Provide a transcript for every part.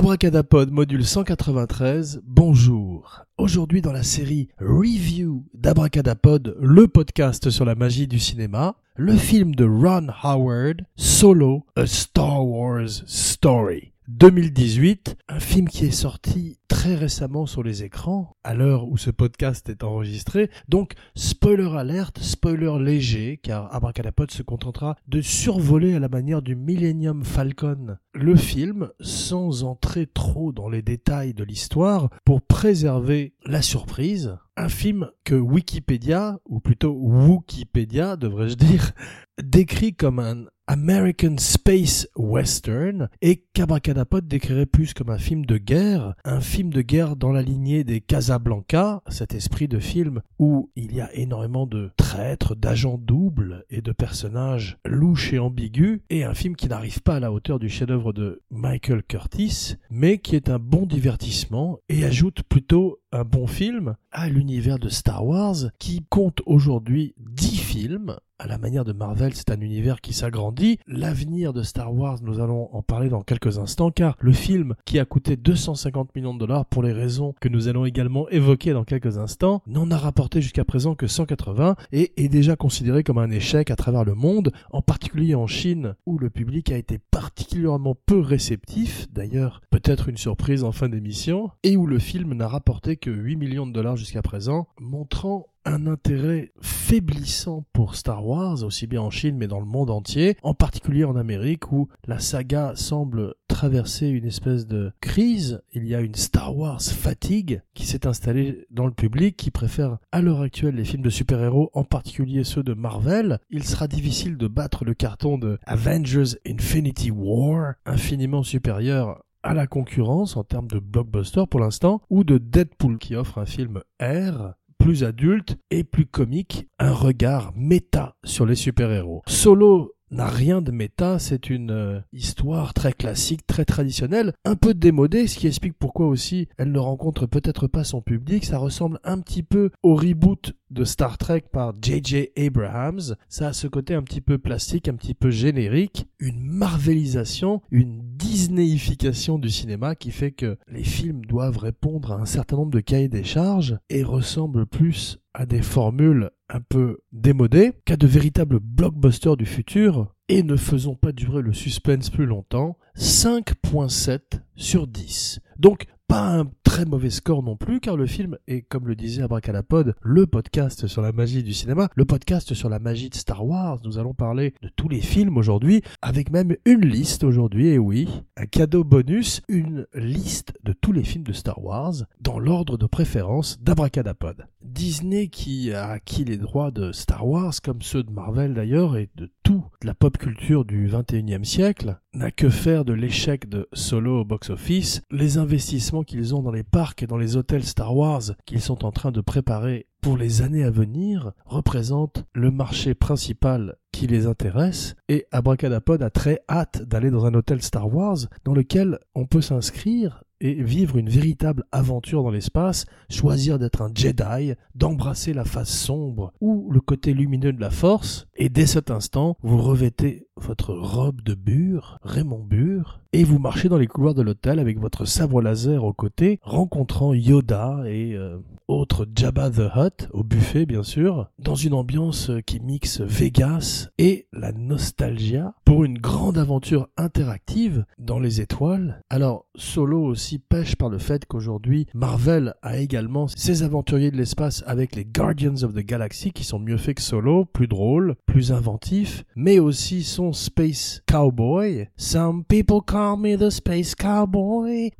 Abracadapod module 193, bonjour. Aujourd'hui dans la série Review d'Abracadapod, le podcast sur la magie du cinéma, le film de Ron Howard, Solo, A Star Wars Story. 2018, un film qui est sorti très récemment sur les écrans, à l'heure où ce podcast est enregistré. Donc, spoiler alerte, spoiler léger, car Abracadapod se contentera de survoler à la manière du Millennium Falcon le film, sans entrer trop dans les détails de l'histoire, pour préserver la surprise. Un film que Wikipédia, ou plutôt Wikipédia devrais-je dire, décrit comme un American Space Western et qu'Abracadapod décrirait plus comme un film de guerre, un film de guerre dans la lignée des Casablanca, cet esprit de film où il y a énormément de traîtres, d'agents doubles et de personnages louches et ambigus, et un film qui n'arrive pas à la hauteur du chef-d'œuvre de Michael Curtis, mais qui est un bon divertissement et ajoute plutôt un bon film à l'univers de Star Wars qui compte aujourd'hui 10 films à la manière de Marvel, c'est un univers qui s'agrandit. L'avenir de Star Wars, nous allons en parler dans quelques instants, car le film qui a coûté 250 millions de dollars pour les raisons que nous allons également évoquer dans quelques instants, n'en a rapporté jusqu'à présent que 180 et est déjà considéré comme un échec à travers le monde, en particulier en Chine, où le public a été particulièrement peu réceptif, d'ailleurs peut-être une surprise en fin d'émission, et où le film n'a rapporté que 8 millions de dollars jusqu'à présent, montrant un intérêt faiblissant pour Star Wars, aussi bien en Chine mais dans le monde entier, en particulier en Amérique où la saga semble traverser une espèce de crise. Il y a une Star Wars fatigue qui s'est installée dans le public qui préfère à l'heure actuelle les films de super-héros, en particulier ceux de Marvel. Il sera difficile de battre le carton de Avengers Infinity War, infiniment supérieur à la concurrence en termes de blockbuster pour l'instant, ou de Deadpool qui offre un film R plus adulte et plus comique, un regard méta sur les super-héros. Solo n'a rien de méta, c'est une euh, histoire très classique, très traditionnelle, un peu démodée, ce qui explique pourquoi aussi elle ne rencontre peut-être pas son public. Ça ressemble un petit peu au reboot de Star Trek par J.J. Abrahams. Ça a ce côté un petit peu plastique, un petit peu générique, une marvelisation, une disneyification du cinéma qui fait que les films doivent répondre à un certain nombre de cahiers des charges et ressemblent plus à des formules un peu démodées qu'à de véritables blockbusters du futur et ne faisons pas durer le suspense plus longtemps. 5.7 sur 10. Donc pas un très mauvais score non plus, car le film est, comme le disait Abracadapod, le podcast sur la magie du cinéma, le podcast sur la magie de Star Wars. Nous allons parler de tous les films aujourd'hui, avec même une liste aujourd'hui, et oui, un cadeau bonus, une liste de tous les films de Star Wars, dans l'ordre de préférence d'Abracadapod. Disney qui a acquis les droits de Star Wars, comme ceux de Marvel d'ailleurs, et de tout la pop culture du 21e siècle, n'a que faire de l'échec de Solo au box-office, les investissements qu'ils ont dans les parcs et dans les hôtels Star Wars qu'ils sont en train de préparer pour les années à venir représentent le marché principal qui les intéresse et Abracadapod a très hâte d'aller dans un hôtel Star Wars dans lequel on peut s'inscrire et vivre une véritable aventure dans l'espace, choisir d'être un Jedi, d'embrasser la face sombre ou le côté lumineux de la force, et dès cet instant, vous revêtez votre robe de bure, Raymond Bure, et vous marchez dans les couloirs de l'hôtel avec votre sabre laser au côté, rencontrant Yoda et euh, autres Jabba the Hutt, au buffet bien sûr, dans une ambiance qui mixe Vegas et la nostalgia, pour une grande aventure interactive dans les étoiles. Alors, Solo aussi pêche par le fait qu'aujourd'hui, Marvel a également ses aventuriers de l'espace avec les Guardians of the Galaxy qui sont mieux faits que Solo, plus drôles, plus inventifs, mais aussi son Space Cowboy. Some people call me the Space Cowboy.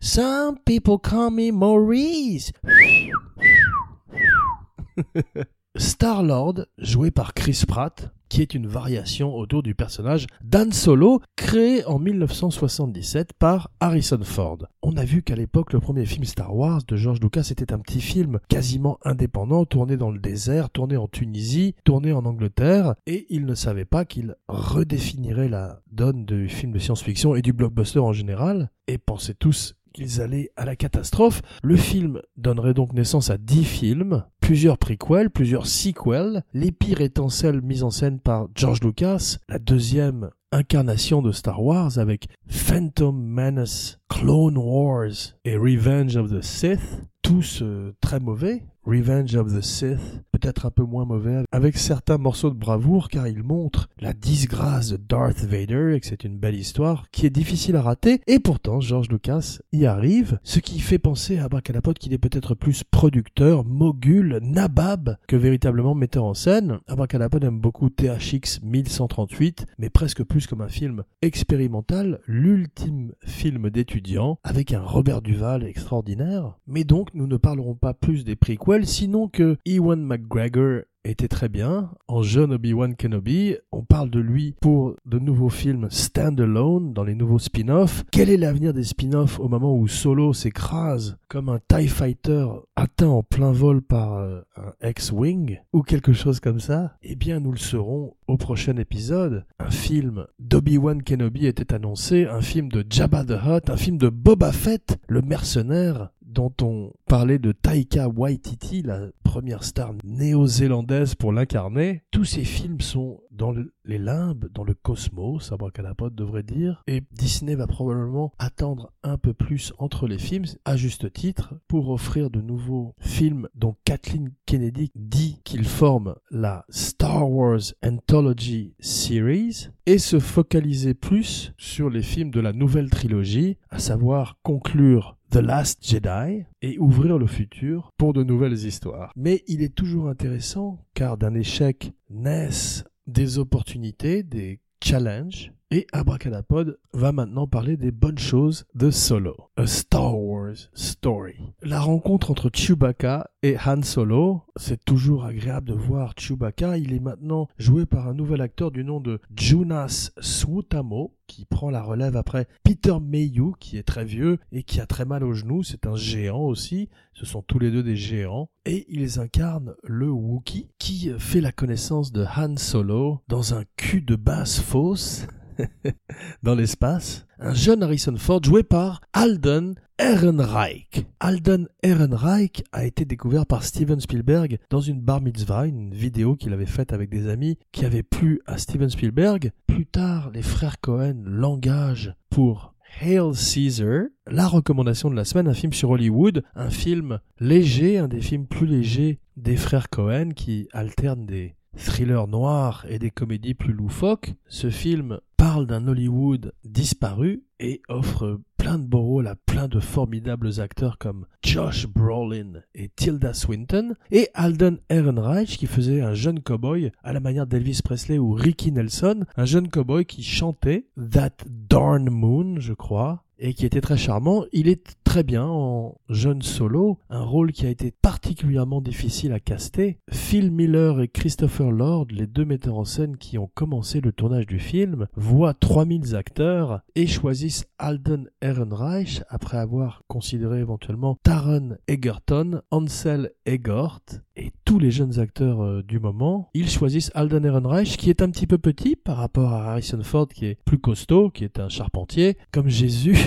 Some people call me Maurice. Star-Lord, joué par Chris Pratt, qui est une variation autour du personnage d'Han Solo, créé en 1977 par Harrison Ford. On a vu qu'à l'époque, le premier film Star Wars de George Lucas était un petit film quasiment indépendant, tourné dans le désert, tourné en Tunisie, tourné en Angleterre, et il ne savait pas qu'il redéfinirait la donne du film de science-fiction et du blockbuster en général, et pensait tous qu'ils allaient à la catastrophe. Le film donnerait donc naissance à dix films, plusieurs prequels, plusieurs sequels, les pires étant celles mises en scène par George Lucas, la deuxième incarnations de Star Wars avec Phantom Menace, Clone Wars et Revenge of the Sith, tous euh, très mauvais. Revenge of the Sith, peut-être un peu moins mauvais, avec certains morceaux de bravoure car il montre la disgrâce de Darth Vader et que c'est une belle histoire qui est difficile à rater et pourtant George Lucas y arrive, ce qui fait penser à Abracadapod qu'il est peut-être plus producteur, mogul, nabab que véritablement metteur en scène. Abracadapod aime beaucoup THX 1138 mais presque plus comme un film expérimental, l'ultime film d'étudiant avec un Robert Duval extraordinaire. Mais donc nous ne parlerons pas plus des prequels sinon que Ewan McGregor était très bien. En jeune Obi-Wan Kenobi, on parle de lui pour de nouveaux films stand-alone dans les nouveaux spin-offs. Quel est l'avenir des spin-offs au moment où Solo s'écrase comme un TIE Fighter atteint en plein vol par euh, un X-Wing ou quelque chose comme ça? Eh bien, nous le saurons au prochain épisode. Un film d'Obi-Wan Kenobi était annoncé, un film de Jabba the Hutt, un film de Boba Fett, le mercenaire dont on parlait de Taika Waititi, la première star néo-zélandaise pour l'incarner. Tous ces films sont dans les limbes, dans le cosmos, Abracadapod devrait dire, et Disney va probablement attendre un peu plus entre les films, à juste titre, pour offrir de nouveaux films dont Kathleen Kennedy dit qu'ils forment la Star Wars Anthology Series, et se focaliser plus sur les films de la nouvelle trilogie, à savoir conclure The Last Jedi et ouvrir le futur pour de nouvelles histoires. Mais il est toujours intéressant car d'un échec naissent des opportunités, des challenges. Et Abracadapod va maintenant parler des bonnes choses de Solo, A Star Wars Story. La rencontre entre Chewbacca et Han Solo, c'est toujours agréable de voir Chewbacca. Il est maintenant joué par un nouvel acteur du nom de Jonas Swutamo, qui prend la relève après Peter Mayhew, qui est très vieux et qui a très mal aux genoux. C'est un géant aussi. Ce sont tous les deux des géants. Et ils incarnent le Wookiee, qui fait la connaissance de Han Solo dans un cul de basse fosse dans l'espace, un jeune Harrison Ford joué par Alden Ehrenreich. Alden Ehrenreich a été découvert par Steven Spielberg dans une bar mitzvah, une vidéo qu'il avait faite avec des amis qui avait plu à Steven Spielberg. Plus tard, les frères Cohen l'engagent pour Hail Caesar, la recommandation de la semaine, un film sur Hollywood, un film léger, un des films plus légers des frères Cohen qui alternent des thrillers noirs et des comédies plus loufoques. Ce film parle d'un Hollywood disparu et offre plein de beaux rôles à plein de formidables acteurs comme Josh Brolin et Tilda Swinton et Alden Ehrenreich qui faisait un jeune cowboy à la manière d'Elvis Presley ou Ricky Nelson, un jeune cowboy qui chantait That Darn Moon, je crois, et qui était très charmant. Il est très bien en jeune solo, un rôle qui a été particulièrement difficile à caster. Phil Miller et Christopher Lord, les deux metteurs en scène qui ont commencé le tournage du film, voient 3000 acteurs et choisissent Alden Ehrenreich après avoir considéré éventuellement Taron Egerton, Ansel Egort et tous les jeunes acteurs euh, du moment. Ils choisissent Alden Ehrenreich qui est un petit peu petit par rapport à Harrison Ford qui est plus costaud, qui est un charpentier, comme Jésus.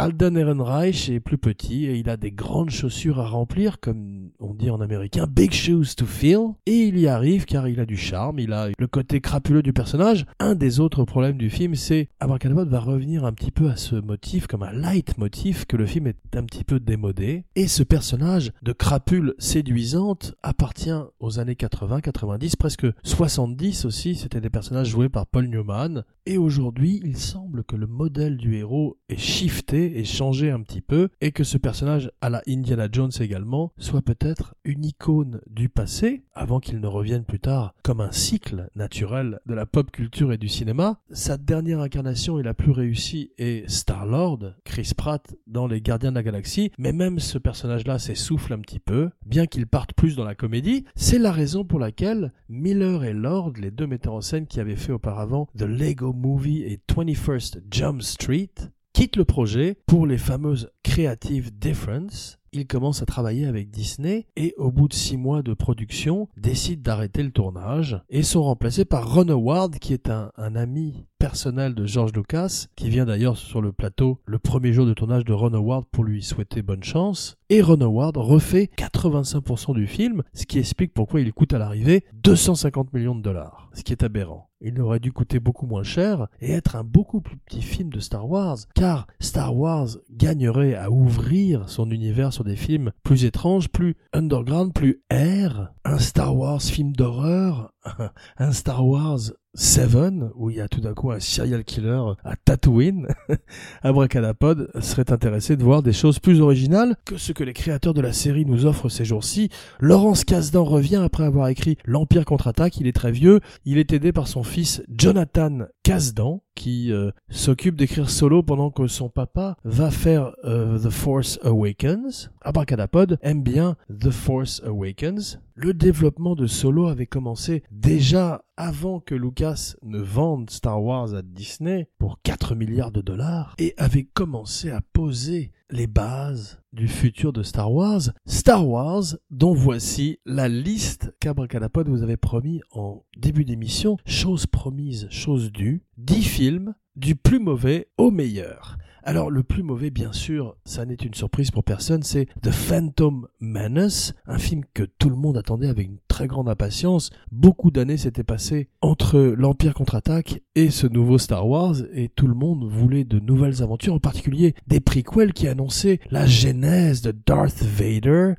Alden Ehrenreich est plus petit et il a des grandes chaussures à remplir, comme on dit en américain, big shoes to fill. Et il y arrive car il a du charme, il a le côté crapuleux du personnage. Un des autres problèmes du film, c'est Abracadabra va revenir un petit peu à ce motif comme un light motif que le film est un petit peu démodé. Et ce personnage de crapule séduisante appartient aux années 80, 90, presque 70 aussi. C'était des personnages joués par Paul Newman. Et aujourd'hui, il semble que le modèle du héros est shifté et changer un petit peu, et que ce personnage à la Indiana Jones également soit peut-être une icône du passé, avant qu'il ne revienne plus tard comme un cycle naturel de la pop culture et du cinéma. Sa dernière incarnation et la plus réussie est Star-Lord, Chris Pratt dans Les Gardiens de la Galaxie, mais même ce personnage-là s'essouffle un petit peu, bien qu'il parte plus dans la comédie. C'est la raison pour laquelle Miller et Lord, les deux metteurs en scène qui avaient fait auparavant The Lego Movie et 21st Jump Street, quitte le projet pour les fameuses Creative Difference, il commence à travailler avec Disney et au bout de six mois de production, décide d'arrêter le tournage et sont remplacés par Ron Howard qui est un, un ami personnel de George Lucas, qui vient d'ailleurs sur le plateau le premier jour de tournage de Ron Howard pour lui souhaiter bonne chance. Et Ron Howard refait 85% du film, ce qui explique pourquoi il coûte à l'arrivée 250 millions de dollars, ce qui est aberrant. Il aurait dû coûter beaucoup moins cher et être un beaucoup plus petit film de Star Wars, car Star Wars gagnerait à ouvrir son univers sur des films plus étranges, plus underground, plus air. Un Star Wars film d'horreur, un Star Wars Seven, où il y a tout d'un coup un serial killer à Tatooine, Abracadapod serait intéressé de voir des choses plus originales que ce que les créateurs de la série nous offrent ces jours-ci. Laurence Kasdan revient après avoir écrit L'Empire contre-attaque, il est très vieux, il est aidé par son fils Jonathan Kasdan, qui euh, s'occupe d'écrire solo pendant que son papa va faire euh, The Force Awakens. Abracadapod aime bien The Force Awakens. Le développement de Solo avait commencé déjà avant que Lucas ne vende Star Wars à Disney pour 4 milliards de dollars et avait commencé à poser les bases du futur de Star Wars. Star Wars, dont voici la liste qu'Abracadapod vous avait promis en début d'émission. Chose promise, chose due. 10 films du plus mauvais au meilleur. Alors le plus mauvais, bien sûr, ça n'est une surprise pour personne, c'est The Phantom Menace, un film que tout le monde attendait avec une très grande impatience. Beaucoup d'années s'étaient passées entre l'Empire contre-attaque et ce nouveau Star Wars, et tout le monde voulait de nouvelles aventures, en particulier des prequels qui annonçaient la genèse de Darth Vader.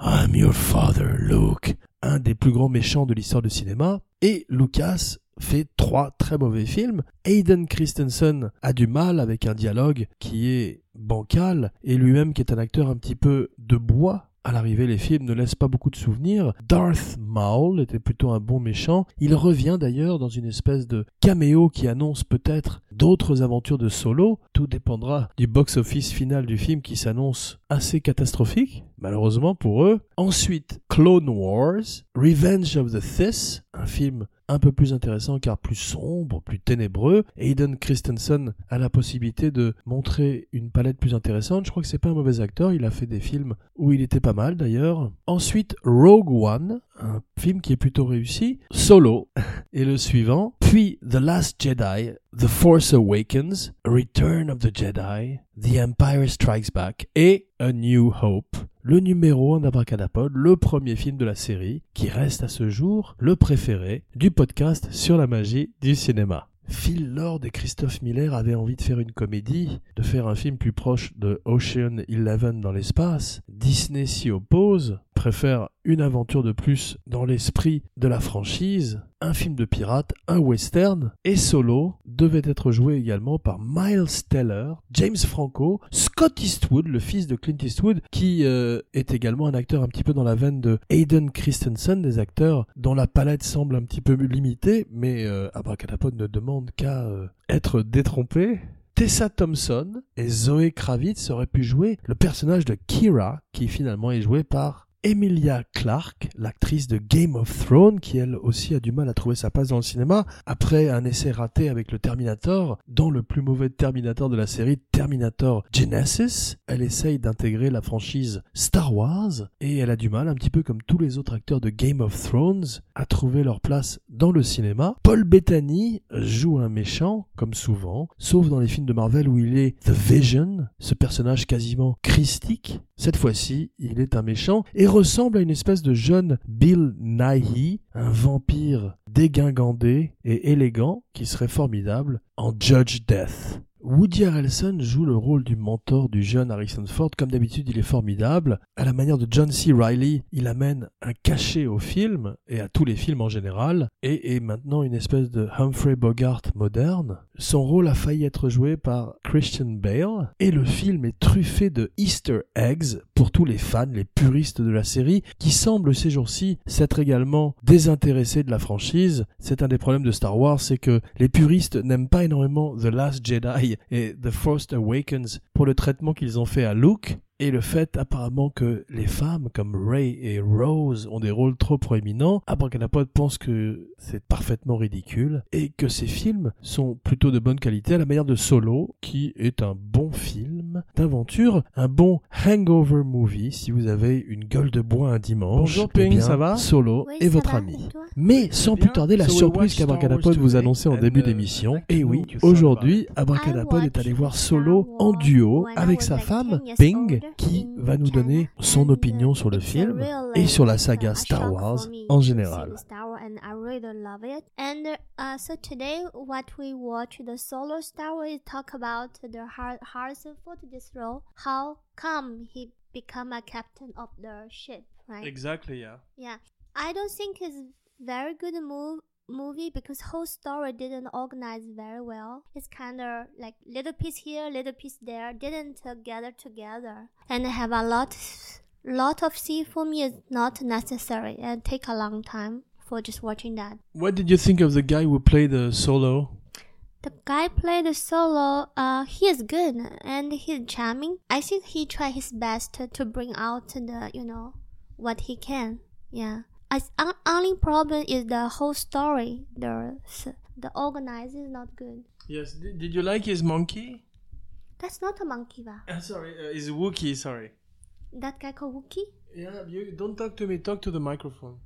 I'm your father, Luke. Un des plus grands méchants de l'histoire du cinéma. Et Lucas fait trois très mauvais films. Hayden Christensen a du mal avec un dialogue qui est bancal et lui-même qui est un acteur un petit peu de bois. À l'arrivée, les films ne laissent pas beaucoup de souvenirs. Darth Maul était plutôt un bon méchant. Il revient d'ailleurs dans une espèce de caméo qui annonce peut-être d'autres aventures de Solo. Tout dépendra du box-office final du film qui s'annonce assez catastrophique, malheureusement pour eux. Ensuite, Clone Wars, Revenge of the Sith, un film un peu plus intéressant car plus sombre, plus ténébreux. Hayden Christensen a la possibilité de montrer une palette plus intéressante. Je crois que c'est pas un mauvais acteur, il a fait des films où il était pas mal d'ailleurs. Ensuite, Rogue One, un film qui est plutôt réussi. Solo et le suivant. Puis The Last Jedi, The Force Awakens, Return of the Jedi, The Empire Strikes Back et A New Hope. Le numéro en abracadapod, le premier film de la série, qui reste à ce jour le préféré du podcast sur la magie du cinéma. Phil Lord et Christophe Miller avaient envie de faire une comédie, de faire un film plus proche de Ocean Eleven dans l'espace. Disney s'y oppose, préfère une aventure de plus dans l'esprit de la franchise, un film de pirate, un western, et Solo devait être joué également par Miles Teller, James Franco, Scott Eastwood, le fils de Clint Eastwood, qui euh, est également un acteur un petit peu dans la veine de Hayden Christensen, des acteurs dont la palette semble un petit peu limitée, mais euh, Abracadapod ne demande qu'à euh, être détrompé. Tessa Thompson et Zoé Kravitz auraient pu jouer le personnage de Kira, qui finalement est joué par Emilia Clarke, l'actrice de Game of Thrones, qui elle aussi a du mal à trouver sa place dans le cinéma, après un essai raté avec le Terminator, dans le plus mauvais Terminator de la série, Terminator Genesis, elle essaye d'intégrer la franchise Star Wars, et elle a du mal, un petit peu comme tous les autres acteurs de Game of Thrones, à trouver leur place dans le cinéma. Paul Bettany joue un méchant, comme souvent, sauf dans les films de Marvel où il est The Vision, ce personnage quasiment christique. Cette fois-ci, il est un méchant, et ressemble à une espèce de jeune Bill Nighy, un vampire dégingandé et élégant qui serait formidable en Judge Death. Woody Harrelson joue le rôle du mentor du jeune Harrison Ford. Comme d'habitude, il est formidable. À la manière de John C. Reilly, il amène un cachet au film et à tous les films en général et est maintenant une espèce de Humphrey Bogart moderne. Son rôle a failli être joué par Christian Bale et le film est truffé de Easter eggs pour tous les fans, les puristes de la série qui semblent ces jours-ci s'être également désintéressés de la franchise. C'est un des problèmes de Star Wars, c'est que les puristes n'aiment pas énormément The Last Jedi et The Force Awakens pour le traitement qu'ils ont fait à Luke et le fait apparemment que les femmes comme Ray et Rose ont des rôles trop proéminents, Abracadapod pense que c'est parfaitement ridicule et que ces films sont plutôt de bonne qualité à la manière de Solo qui est un bon film film d'aventure, un bon hangover movie si vous avez une gueule de bois un dimanche. Bonjour, pour Ping, bien ça va Solo Oui, et votre va, ami. Mais sans plus tarder, la So surprise qu'Abracadapod vous annonçait en début uh, d'émission. Et to oui, aujourd'hui, Abracadapod est allé voir Solo en duo avec sa femme 10 years Ping qui va nous donner son And, opinion uh, sur le film really et sur la saga Star Wars en général. uh, solo Star Wars talk about the Har- Harrison Ford this role. How come he become a captain of the ship, right? Exactly, yeah. Yeah, I don't think it's very good move movie because whole story didn't organize very well. It's kind of like little piece here, little piece there, didn't uh, gather together, and have a lot, lot of see for me is not necessary and take a long time for just watching that. What did you think of the guy who played the solo? The guy played the solo. Uh, he is good and he's charming. I think he tried his best to, to bring out the you know what he can. Yeah. As only problem is the whole story. The the organizer is not good. Yes. Did, did you like his monkey? That's not a monkey, va? Uh, sorry, uh, his Wookiee, sorry. That guy called Wookie. Yeah, you don't talk to me, talk to the microphone.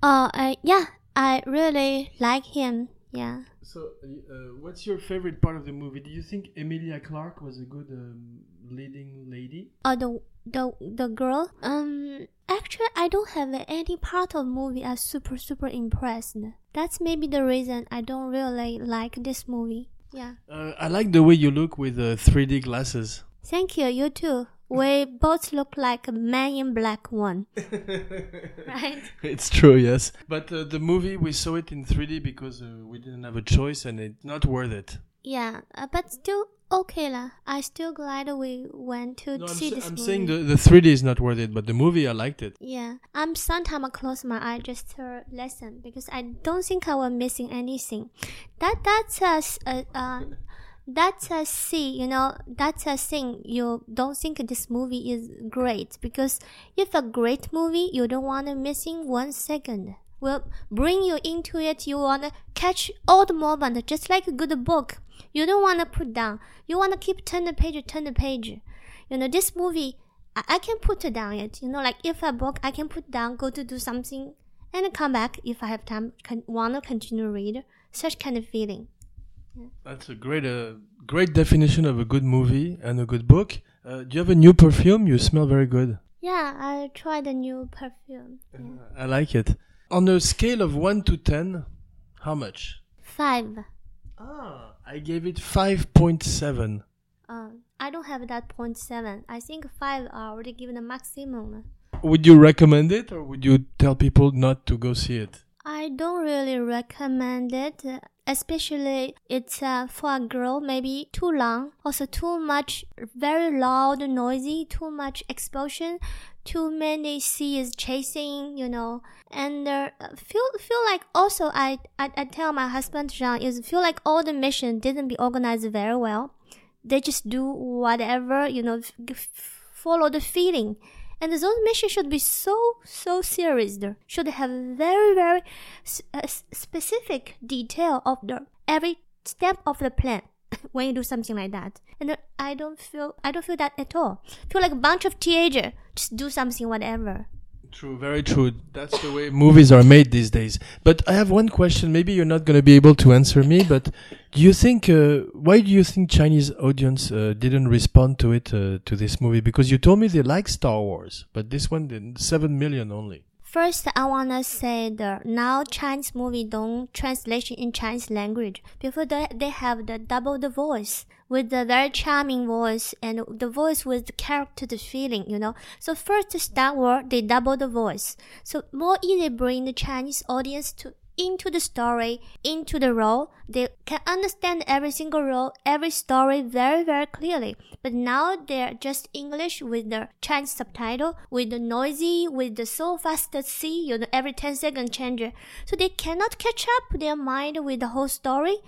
Uh, uh, yeah, I really like him. Yeah. So, uh, what's your favorite part of the movie? Do you think Emilia Clarke was a good um, leading lady? Uh, the the the girl. Um, actually, I don't have any part of movie I super super impressed. That's maybe the reason I don't really like this movie. Yeah. Uh, I like the way you look with uh, 3D glasses. Thank you. You too. We both look like a man in black one, right? It's true, yes. But uh, the movie, we saw it in 3D because uh, we didn't have a choice and it's not worth it. Yeah, uh, but still okay lah. I still glad we went to No, I'm, see sa- this I'm movie. saying the, the 3D is not worth it, but the movie, I liked it. Yeah, I'm sometimes I close my eye just to listen because I don't think I was missing anything. That that's a s- a uh, that's a see, you know, that's a thing. You don't think this movie is great because if a great movie, you don't want to missing one second. Will bring you into it. You want to catch all the moment, just like a good book. You don't want to put down. You want to keep turn the page, turn the page. You know, this movie, I, I can put down it. You know, like if a book, I can put down, go to do something, and come back if I have time. Can, want to continue read. Such kind of feeling. That's a great, uh, great definition of a good movie and a good book. Uh, do you have a new perfume? You smell very good. Yeah, I tried a new perfume. Yeah. I like it. On a scale of 1 to 10, how much? Five. Ah, I gave it 5.7. Uh, I don't have that point seven. I think five are already given the maximum. Would you recommend it or would you tell people not to go see it? I don't really recommend it, especially it's uh, for a girl maybe too long, also too much, very loud, noisy, too much explosion, too many scenes chasing, you know, and uh, feel feel like also I, I I tell my husband Jean is feel like all the mission didn't be organized very well. They just do whatever you know, follow the feeling. And those missions should be so so serious. There should have very very uh, specific detail of the every step of the plan when you do something like that. And I don't feel I don't feel that at all. feel like a bunch of teenagers just do something whatever. True, very true. That's the way movies are made these days. But I have one question. Maybe you're not going to be able to answer me, but do you think, uh, why do you think Chinese audience uh, didn't respond to it, uh, to this movie? Because you told me they like Star Wars, but this one did 7 million only. First, I wanna say the now Chinese movie don't translation in Chinese language. Before that, they have the double the voice with the very charming voice and the voice with the character, the feeling, you know. So first Star Wars they double the voice, so more easy bring the Chinese audience to into the story, into the role. They can understand every single role, every story very, very clearly. But now they're just English with the Chinese subtitle, with the noisy, with the so fast see, you know, every 10 second change. So they cannot catch up their mind with the whole story.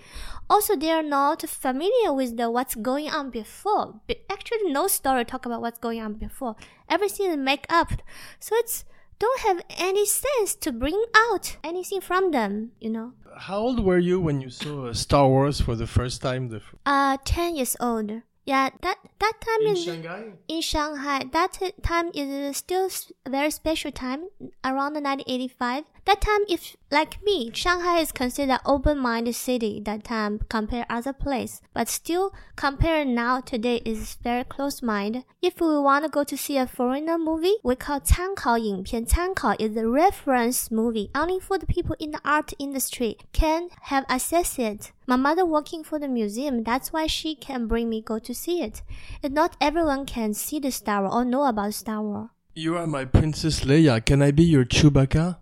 Also, they are not familiar with the what's going on before. But actually, no story talk about what's going on before. Everything is make up. So it's don't have any sense to bring out anything from them, you know. How old were you when you saw Star Wars for the first time? The Uh, 10 years old. Yeah, that that time In is Shanghai? in Shanghai. That time is still a very special time around 1985. That time, if like me, Shanghai is considered open-minded city that time compared other place. But still, compared now today is very close-minded. If we want to go to see a foreigner movie, we call 参考影片.参考 is a reference movie only for the people in the art industry can have access it. My mother working for the museum, that's why she can bring me go to see it. And not everyone can see the Star Wars or know about Star Wars. You are my Princess Leia. Can I be your Chewbacca?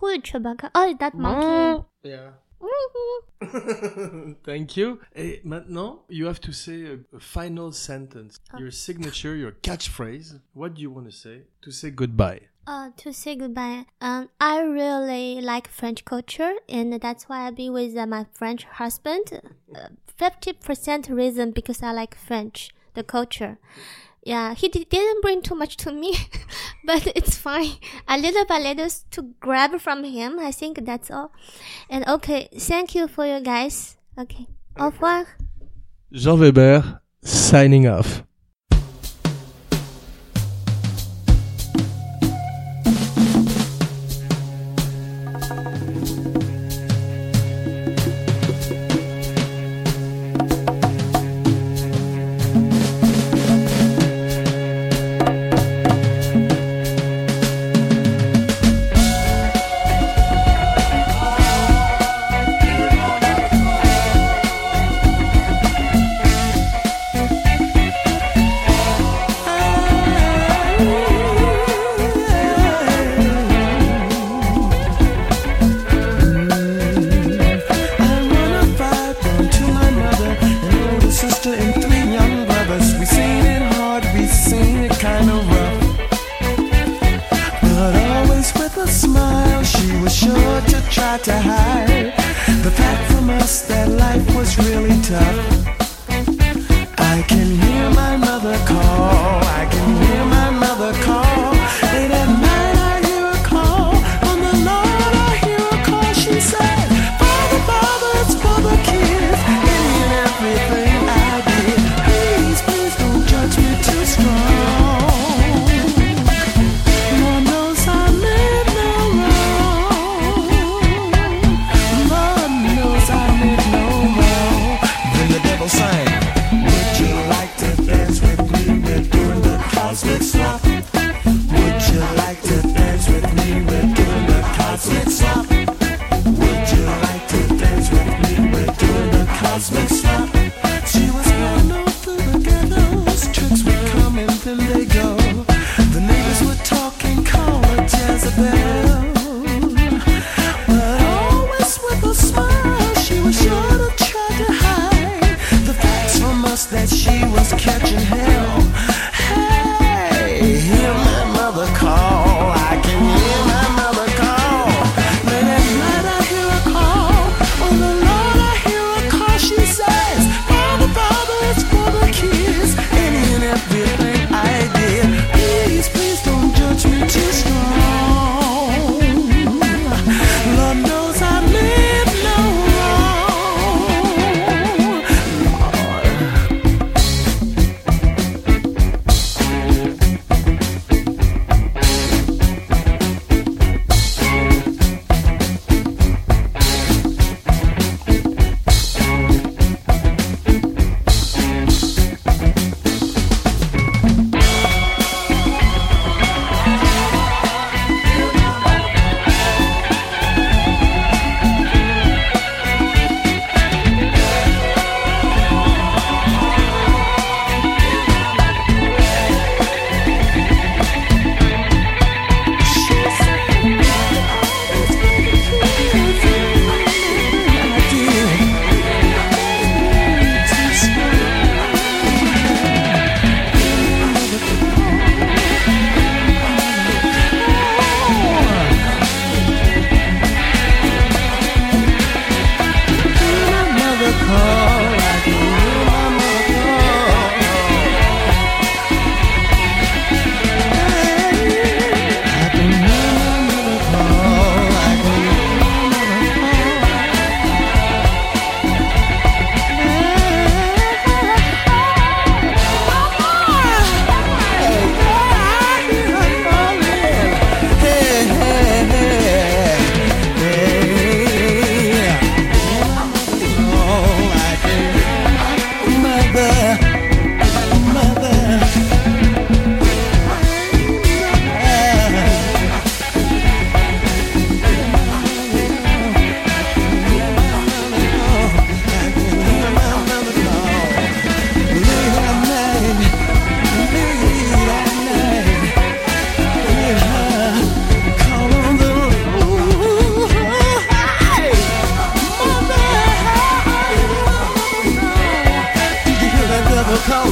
Who is Chewbacca? Oh, that monkey. Yeah. Thank you. Et maintenant, you have to say a, a final sentence. Your signature, your catchphrase. What do you want to say to say goodbye? Uh, to say goodbye. Um, I really like French culture, and that's why I be with uh, my French husband. Fifty percent reason because I like French, the culture. Yeah, he di- didn't bring too much to me, but it's fine. A little by little to grab from him. I think that's all. And okay, thank you for you guys. Okay, au revoir. Jean Weber, signing off.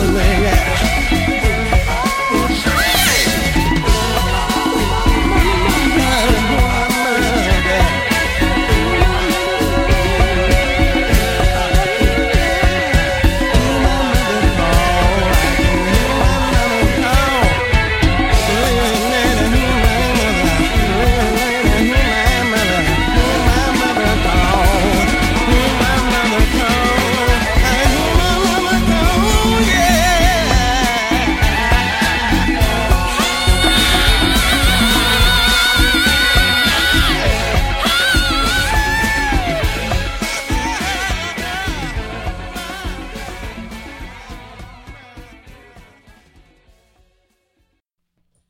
away.